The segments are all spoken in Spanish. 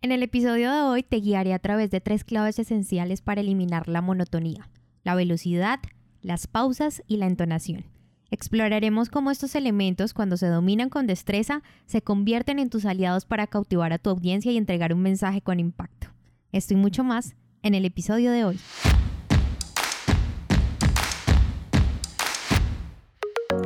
En el episodio de hoy te guiaré a través de tres claves esenciales para eliminar la monotonía, la velocidad, las pausas y la entonación. Exploraremos cómo estos elementos, cuando se dominan con destreza, se convierten en tus aliados para cautivar a tu audiencia y entregar un mensaje con impacto. Esto y mucho más en el episodio de hoy.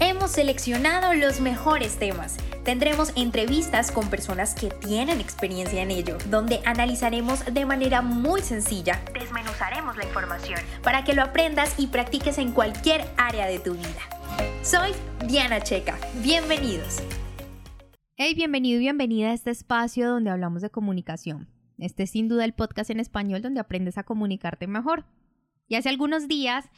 Hemos seleccionado los mejores temas Tendremos entrevistas con personas que tienen experiencia en ello, donde analizaremos de manera muy sencilla, desmenuzaremos la información para que lo aprendas y practiques en cualquier área de tu vida. Soy Diana Checa, bienvenidos. Hey, bienvenido y bienvenida a este espacio donde hablamos de comunicación. Este es sin duda el podcast en español donde aprendes a comunicarte mejor. Y hace algunos días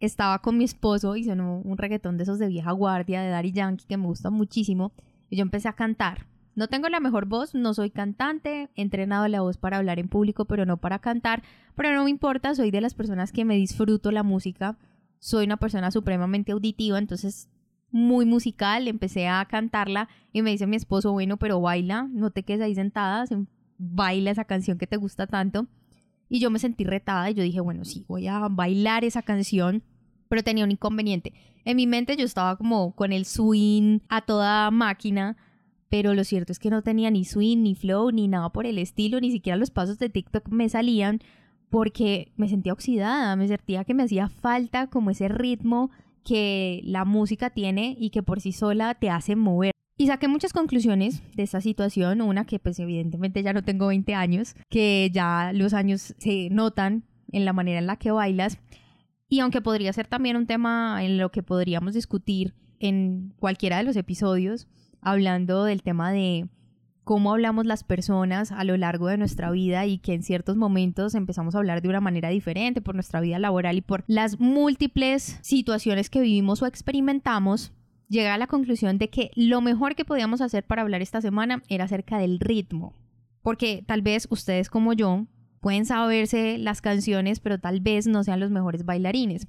estaba con mi esposo y sonó un reggaetón de esos de vieja guardia de Daddy Yankee que me gusta muchísimo y yo empecé a cantar. No tengo la mejor voz, no soy cantante, he entrenado la voz para hablar en público, pero no para cantar, pero no me importa, soy de las personas que me disfruto la música, soy una persona supremamente auditiva, entonces muy musical, empecé a cantarla y me dice mi esposo, bueno, pero baila, no te quedes ahí sentada, baila esa canción que te gusta tanto. Y yo me sentí retada y yo dije, bueno, sí, voy a bailar esa canción pero tenía un inconveniente. En mi mente yo estaba como con el swing a toda máquina, pero lo cierto es que no tenía ni swing, ni flow, ni nada por el estilo, ni siquiera los pasos de TikTok me salían porque me sentía oxidada, me sentía que me hacía falta como ese ritmo que la música tiene y que por sí sola te hace mover. Y saqué muchas conclusiones de esta situación, una que pues evidentemente ya no tengo 20 años, que ya los años se notan en la manera en la que bailas, y aunque podría ser también un tema en lo que podríamos discutir en cualquiera de los episodios, hablando del tema de cómo hablamos las personas a lo largo de nuestra vida y que en ciertos momentos empezamos a hablar de una manera diferente por nuestra vida laboral y por las múltiples situaciones que vivimos o experimentamos, llegué a la conclusión de que lo mejor que podíamos hacer para hablar esta semana era acerca del ritmo. Porque tal vez ustedes como yo pueden saberse las canciones, pero tal vez no sean los mejores bailarines.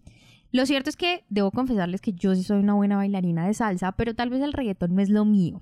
Lo cierto es que debo confesarles que yo sí soy una buena bailarina de salsa, pero tal vez el reggaetón no es lo mío.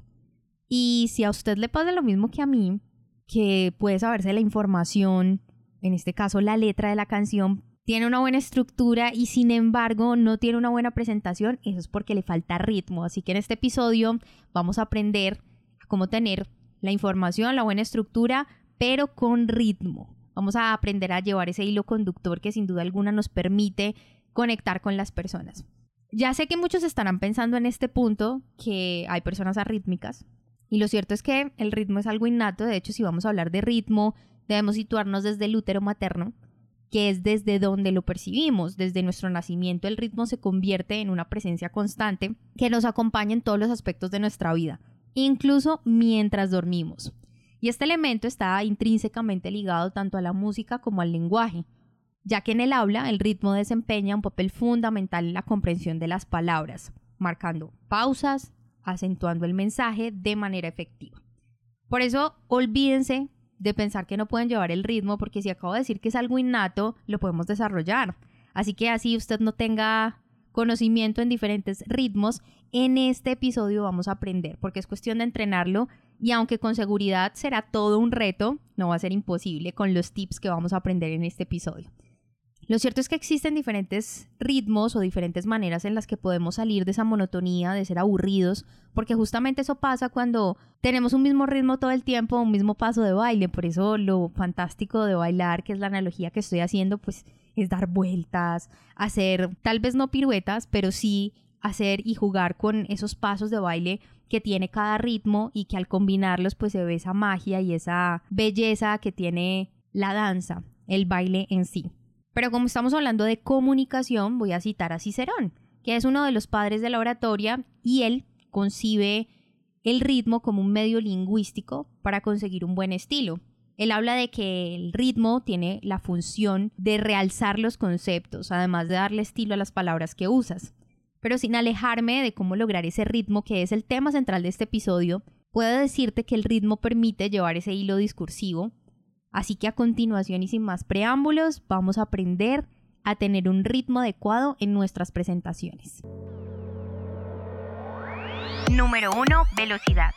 Y si a usted le pasa lo mismo que a mí, que puede saberse la información, en este caso la letra de la canción, tiene una buena estructura y sin embargo no tiene una buena presentación, eso es porque le falta ritmo. Así que en este episodio vamos a aprender cómo tener la información, la buena estructura, pero con ritmo. Vamos a aprender a llevar ese hilo conductor que sin duda alguna nos permite conectar con las personas. Ya sé que muchos estarán pensando en este punto que hay personas arrítmicas y lo cierto es que el ritmo es algo innato, de hecho si vamos a hablar de ritmo debemos situarnos desde el útero materno, que es desde donde lo percibimos, desde nuestro nacimiento el ritmo se convierte en una presencia constante que nos acompaña en todos los aspectos de nuestra vida, incluso mientras dormimos. Y este elemento está intrínsecamente ligado tanto a la música como al lenguaje, ya que en el habla el ritmo desempeña un papel fundamental en la comprensión de las palabras, marcando pausas, acentuando el mensaje de manera efectiva. Por eso, olvídense de pensar que no pueden llevar el ritmo, porque si acabo de decir que es algo innato, lo podemos desarrollar. Así que así usted no tenga conocimiento en diferentes ritmos, en este episodio vamos a aprender, porque es cuestión de entrenarlo y aunque con seguridad será todo un reto, no va a ser imposible con los tips que vamos a aprender en este episodio. Lo cierto es que existen diferentes ritmos o diferentes maneras en las que podemos salir de esa monotonía, de ser aburridos, porque justamente eso pasa cuando tenemos un mismo ritmo todo el tiempo, un mismo paso de baile. Por eso lo fantástico de bailar, que es la analogía que estoy haciendo, pues es dar vueltas, hacer tal vez no piruetas, pero sí hacer y jugar con esos pasos de baile que tiene cada ritmo y que al combinarlos pues se ve esa magia y esa belleza que tiene la danza, el baile en sí. Pero como estamos hablando de comunicación, voy a citar a Cicerón, que es uno de los padres de la oratoria y él concibe el ritmo como un medio lingüístico para conseguir un buen estilo. Él habla de que el ritmo tiene la función de realzar los conceptos, además de darle estilo a las palabras que usas pero sin alejarme de cómo lograr ese ritmo que es el tema central de este episodio, puedo decirte que el ritmo permite llevar ese hilo discursivo. Así que a continuación y sin más preámbulos, vamos a aprender a tener un ritmo adecuado en nuestras presentaciones. Número 1. Velocidad.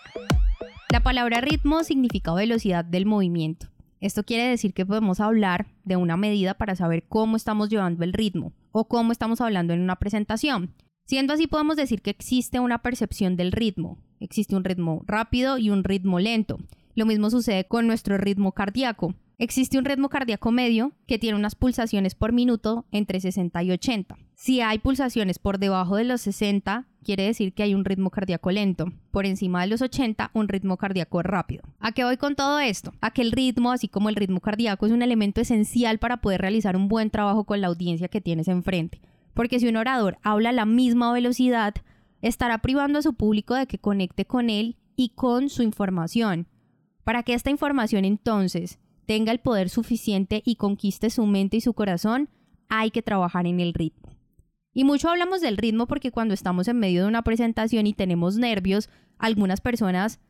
La palabra ritmo significa velocidad del movimiento. Esto quiere decir que podemos hablar de una medida para saber cómo estamos llevando el ritmo o cómo estamos hablando en una presentación. Siendo así, podemos decir que existe una percepción del ritmo. Existe un ritmo rápido y un ritmo lento. Lo mismo sucede con nuestro ritmo cardíaco. Existe un ritmo cardíaco medio que tiene unas pulsaciones por minuto entre 60 y 80. Si hay pulsaciones por debajo de los 60, quiere decir que hay un ritmo cardíaco lento. Por encima de los 80, un ritmo cardíaco rápido. ¿A qué voy con todo esto? A que el ritmo, así como el ritmo cardíaco, es un elemento esencial para poder realizar un buen trabajo con la audiencia que tienes enfrente. Porque si un orador habla a la misma velocidad, estará privando a su público de que conecte con él y con su información. Para que esta información entonces tenga el poder suficiente y conquiste su mente y su corazón, hay que trabajar en el ritmo. Y mucho hablamos del ritmo porque cuando estamos en medio de una presentación y tenemos nervios, algunas personas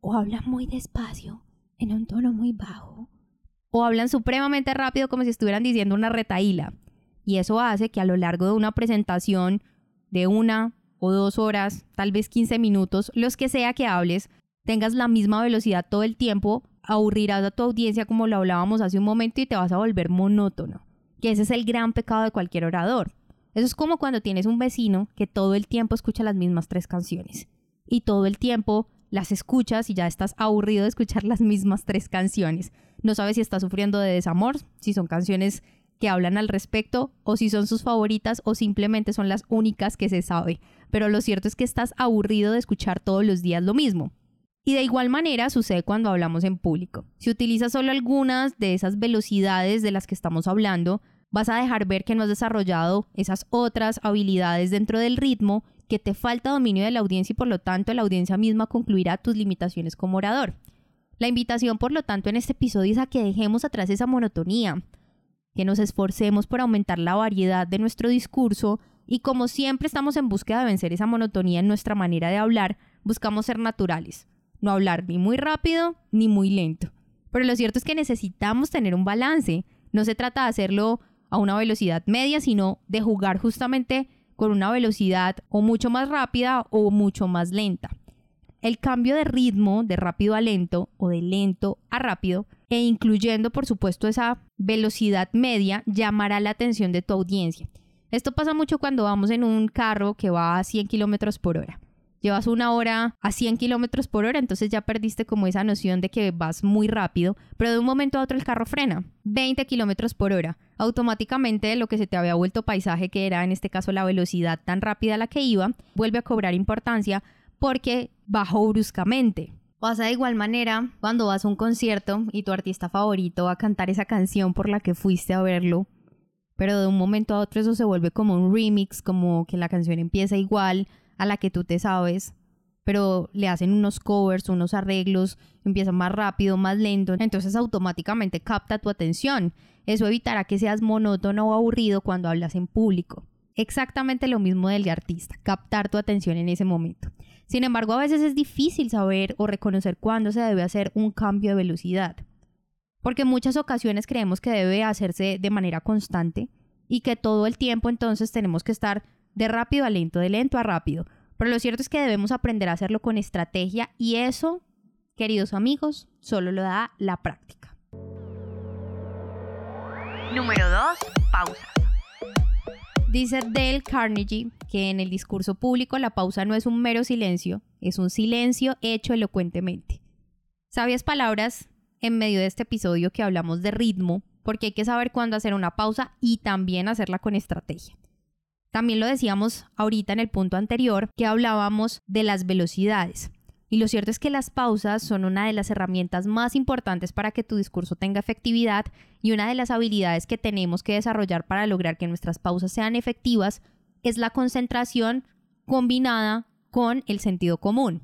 o hablan muy despacio, en un tono muy bajo, o hablan supremamente rápido como si estuvieran diciendo una retaíla. Y eso hace que a lo largo de una presentación de una o dos horas, tal vez 15 minutos, los que sea que hables, tengas la misma velocidad todo el tiempo aburrirás a tu audiencia como lo hablábamos hace un momento y te vas a volver monótono, que ese es el gran pecado de cualquier orador. Eso es como cuando tienes un vecino que todo el tiempo escucha las mismas tres canciones y todo el tiempo las escuchas y ya estás aburrido de escuchar las mismas tres canciones. No sabes si está sufriendo de desamor, si son canciones que hablan al respecto o si son sus favoritas o simplemente son las únicas que se sabe. Pero lo cierto es que estás aburrido de escuchar todos los días lo mismo. Y de igual manera sucede cuando hablamos en público. Si utilizas solo algunas de esas velocidades de las que estamos hablando, vas a dejar ver que no has desarrollado esas otras habilidades dentro del ritmo, que te falta dominio de la audiencia y por lo tanto la audiencia misma concluirá tus limitaciones como orador. La invitación, por lo tanto, en este episodio es a que dejemos atrás esa monotonía, que nos esforcemos por aumentar la variedad de nuestro discurso y como siempre estamos en búsqueda de vencer esa monotonía en nuestra manera de hablar, buscamos ser naturales, no hablar ni muy rápido ni muy lento. Pero lo cierto es que necesitamos tener un balance. No se trata de hacerlo a una velocidad media, sino de jugar justamente con una velocidad o mucho más rápida o mucho más lenta. El cambio de ritmo de rápido a lento o de lento a rápido e incluyendo por supuesto esa velocidad media llamará la atención de tu audiencia. Esto pasa mucho cuando vamos en un carro que va a 100 kilómetros por hora llevas una hora a 100 kilómetros por hora, entonces ya perdiste como esa noción de que vas muy rápido, pero de un momento a otro el carro frena, 20 kilómetros por hora. Automáticamente lo que se te había vuelto paisaje, que era en este caso la velocidad tan rápida a la que iba, vuelve a cobrar importancia porque bajó bruscamente. Pasa de igual manera cuando vas a un concierto y tu artista favorito va a cantar esa canción por la que fuiste a verlo, pero de un momento a otro eso se vuelve como un remix, como que la canción empieza igual, a la que tú te sabes, pero le hacen unos covers, unos arreglos, empieza más rápido, más lento, entonces automáticamente capta tu atención. Eso evitará que seas monótono o aburrido cuando hablas en público. Exactamente lo mismo del artista, captar tu atención en ese momento. Sin embargo, a veces es difícil saber o reconocer cuándo se debe hacer un cambio de velocidad, porque en muchas ocasiones creemos que debe hacerse de manera constante y que todo el tiempo entonces tenemos que estar de rápido a lento, de lento a rápido. Pero lo cierto es que debemos aprender a hacerlo con estrategia y eso, queridos amigos, solo lo da la práctica. Número 2. Pausa. Dice Dale Carnegie que en el discurso público la pausa no es un mero silencio, es un silencio hecho elocuentemente. Sabias palabras en medio de este episodio que hablamos de ritmo, porque hay que saber cuándo hacer una pausa y también hacerla con estrategia. También lo decíamos ahorita en el punto anterior que hablábamos de las velocidades. Y lo cierto es que las pausas son una de las herramientas más importantes para que tu discurso tenga efectividad y una de las habilidades que tenemos que desarrollar para lograr que nuestras pausas sean efectivas es la concentración combinada con el sentido común.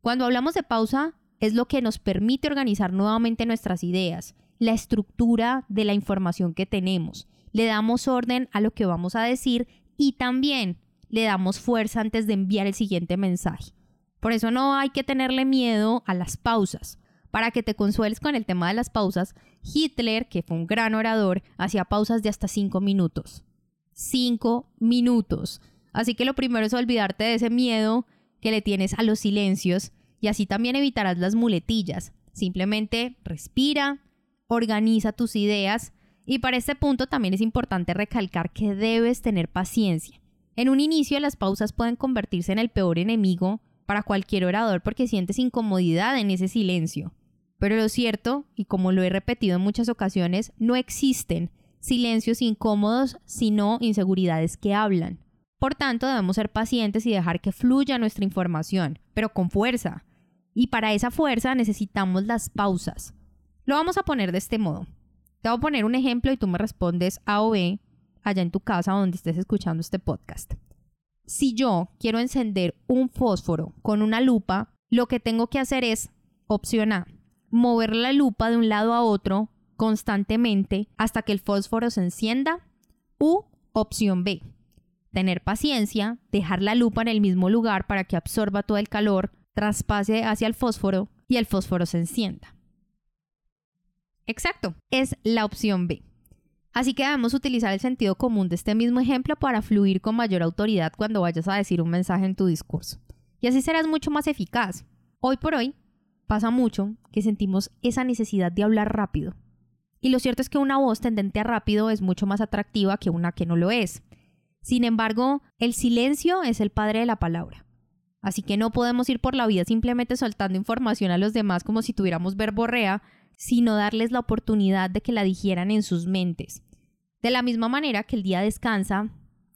Cuando hablamos de pausa, es lo que nos permite organizar nuevamente nuestras ideas, la estructura de la información que tenemos. Le damos orden a lo que vamos a decir y también le damos fuerza antes de enviar el siguiente mensaje. Por eso no hay que tenerle miedo a las pausas. Para que te consueles con el tema de las pausas, Hitler, que fue un gran orador, hacía pausas de hasta 5 minutos. 5 minutos. Así que lo primero es olvidarte de ese miedo que le tienes a los silencios y así también evitarás las muletillas. Simplemente respira, organiza tus ideas y para este punto también es importante recalcar que debes tener paciencia. En un inicio las pausas pueden convertirse en el peor enemigo para cualquier orador porque sientes incomodidad en ese silencio. Pero lo cierto, y como lo he repetido en muchas ocasiones, no existen silencios incómodos, sino inseguridades que hablan. Por tanto, debemos ser pacientes y dejar que fluya nuestra información, pero con fuerza. Y para esa fuerza necesitamos las pausas. Lo vamos a poner de este modo. Te voy a poner un ejemplo y tú me respondes A o B allá en tu casa donde estés escuchando este podcast. Si yo quiero encender un fósforo con una lupa, lo que tengo que hacer es, opción A, mover la lupa de un lado a otro constantemente hasta que el fósforo se encienda. U opción B, tener paciencia, dejar la lupa en el mismo lugar para que absorba todo el calor, traspase hacia el fósforo y el fósforo se encienda. Exacto, es la opción B. Así que debemos utilizar el sentido común de este mismo ejemplo para fluir con mayor autoridad cuando vayas a decir un mensaje en tu discurso. Y así serás mucho más eficaz. Hoy por hoy pasa mucho que sentimos esa necesidad de hablar rápido. Y lo cierto es que una voz tendente a rápido es mucho más atractiva que una que no lo es. Sin embargo, el silencio es el padre de la palabra. Así que no podemos ir por la vida simplemente soltando información a los demás como si tuviéramos verborrea, sino darles la oportunidad de que la digieran en sus mentes. De la misma manera que el día descansa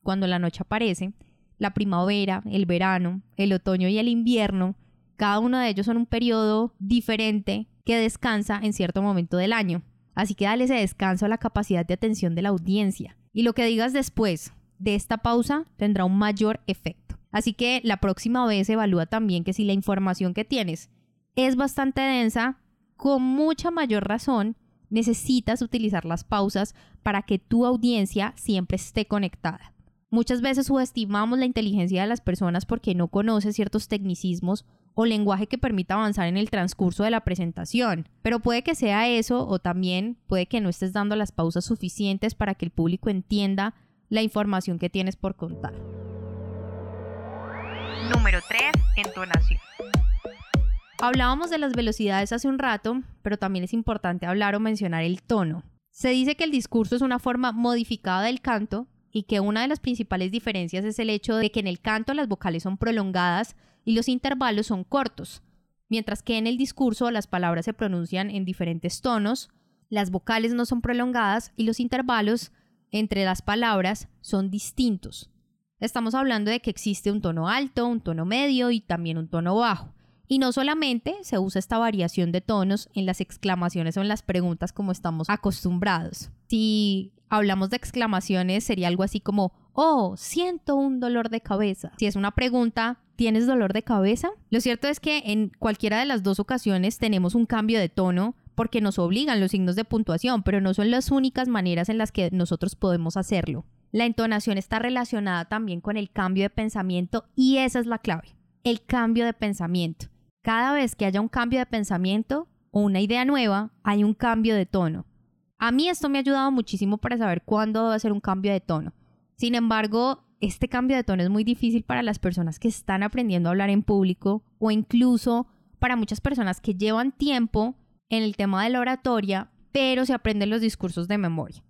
cuando la noche aparece, la primavera, el verano, el otoño y el invierno, cada uno de ellos son un periodo diferente que descansa en cierto momento del año. Así que dale ese descanso a la capacidad de atención de la audiencia. Y lo que digas después de esta pausa tendrá un mayor efecto. Así que la próxima vez evalúa también que si la información que tienes es bastante densa, con mucha mayor razón necesitas utilizar las pausas para que tu audiencia siempre esté conectada. Muchas veces subestimamos la inteligencia de las personas porque no conoce ciertos tecnicismos o lenguaje que permita avanzar en el transcurso de la presentación. Pero puede que sea eso o también puede que no estés dando las pausas suficientes para que el público entienda la información que tienes por contar. Número 3. Entonación. Hablábamos de las velocidades hace un rato, pero también es importante hablar o mencionar el tono. Se dice que el discurso es una forma modificada del canto y que una de las principales diferencias es el hecho de que en el canto las vocales son prolongadas y los intervalos son cortos, mientras que en el discurso las palabras se pronuncian en diferentes tonos, las vocales no son prolongadas y los intervalos entre las palabras son distintos. Estamos hablando de que existe un tono alto, un tono medio y también un tono bajo. Y no solamente se usa esta variación de tonos en las exclamaciones o en las preguntas como estamos acostumbrados. Si hablamos de exclamaciones sería algo así como, oh, siento un dolor de cabeza. Si es una pregunta, ¿tienes dolor de cabeza? Lo cierto es que en cualquiera de las dos ocasiones tenemos un cambio de tono porque nos obligan los signos de puntuación, pero no son las únicas maneras en las que nosotros podemos hacerlo. La entonación está relacionada también con el cambio de pensamiento y esa es la clave, el cambio de pensamiento. Cada vez que haya un cambio de pensamiento o una idea nueva, hay un cambio de tono. A mí esto me ha ayudado muchísimo para saber cuándo debo hacer un cambio de tono. Sin embargo, este cambio de tono es muy difícil para las personas que están aprendiendo a hablar en público o incluso para muchas personas que llevan tiempo en el tema de la oratoria, pero se aprenden los discursos de memoria.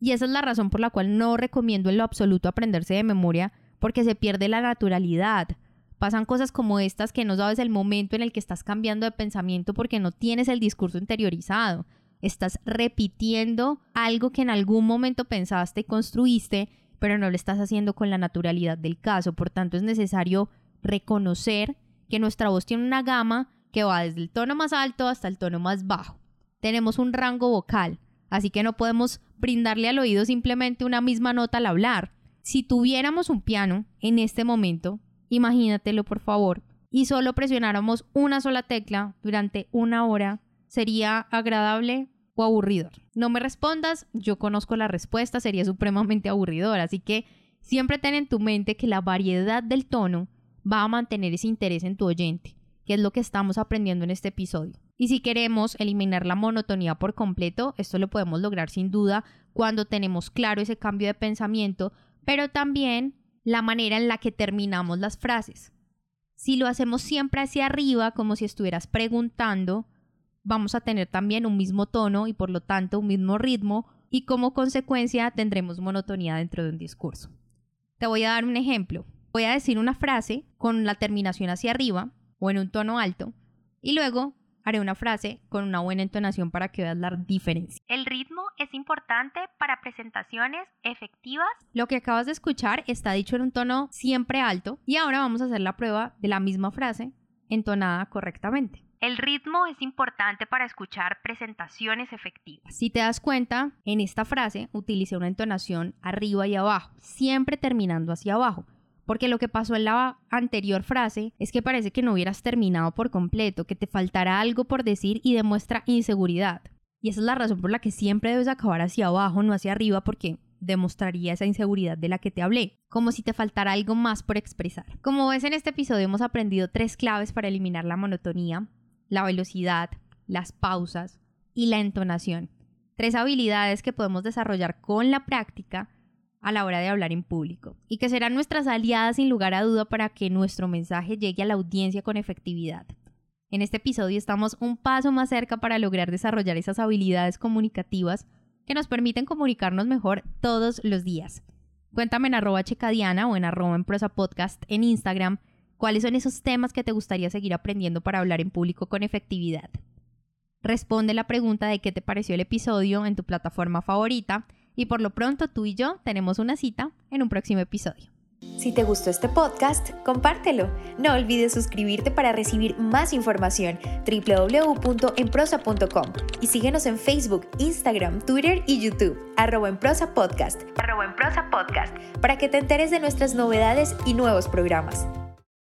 Y esa es la razón por la cual no recomiendo en lo absoluto aprenderse de memoria, porque se pierde la naturalidad, Pasan cosas como estas que no sabes el momento en el que estás cambiando de pensamiento porque no tienes el discurso interiorizado. Estás repitiendo algo que en algún momento pensaste y construiste, pero no lo estás haciendo con la naturalidad del caso. Por tanto, es necesario reconocer que nuestra voz tiene una gama que va desde el tono más alto hasta el tono más bajo. Tenemos un rango vocal, así que no podemos brindarle al oído simplemente una misma nota al hablar. Si tuviéramos un piano en este momento, imagínatelo por favor, y solo presionáramos una sola tecla durante una hora, ¿sería agradable o aburridor? No me respondas, yo conozco la respuesta, sería supremamente aburridor, así que siempre ten en tu mente que la variedad del tono va a mantener ese interés en tu oyente, que es lo que estamos aprendiendo en este episodio. Y si queremos eliminar la monotonía por completo, esto lo podemos lograr sin duda cuando tenemos claro ese cambio de pensamiento, pero también la manera en la que terminamos las frases. Si lo hacemos siempre hacia arriba, como si estuvieras preguntando, vamos a tener también un mismo tono y por lo tanto un mismo ritmo y como consecuencia tendremos monotonía dentro de un discurso. Te voy a dar un ejemplo. Voy a decir una frase con la terminación hacia arriba o en un tono alto y luego haré una frase con una buena entonación para que veas la diferencia. El ritmo es importante para presentaciones efectivas. Lo que acabas de escuchar está dicho en un tono siempre alto y ahora vamos a hacer la prueba de la misma frase entonada correctamente. El ritmo es importante para escuchar presentaciones efectivas. Si te das cuenta, en esta frase utilicé una entonación arriba y abajo, siempre terminando hacia abajo. Porque lo que pasó en la anterior frase es que parece que no hubieras terminado por completo, que te faltará algo por decir y demuestra inseguridad. Y esa es la razón por la que siempre debes acabar hacia abajo, no hacia arriba, porque demostraría esa inseguridad de la que te hablé, como si te faltara algo más por expresar. Como ves en este episodio hemos aprendido tres claves para eliminar la monotonía, la velocidad, las pausas y la entonación. Tres habilidades que podemos desarrollar con la práctica a la hora de hablar en público y que serán nuestras aliadas sin lugar a duda para que nuestro mensaje llegue a la audiencia con efectividad. En este episodio estamos un paso más cerca para lograr desarrollar esas habilidades comunicativas que nos permiten comunicarnos mejor todos los días. Cuéntame en arroba checadiana o en arroba en prosa podcast en Instagram cuáles son esos temas que te gustaría seguir aprendiendo para hablar en público con efectividad. Responde la pregunta de qué te pareció el episodio en tu plataforma favorita y por lo pronto tú y yo tenemos una cita en un próximo episodio. Si te gustó este podcast, compártelo. No olvides suscribirte para recibir más información www.enprosa.com y síguenos en Facebook, Instagram, Twitter y YouTube, arroba en prosa podcast, arroba en prosa podcast, para que te enteres de nuestras novedades y nuevos programas.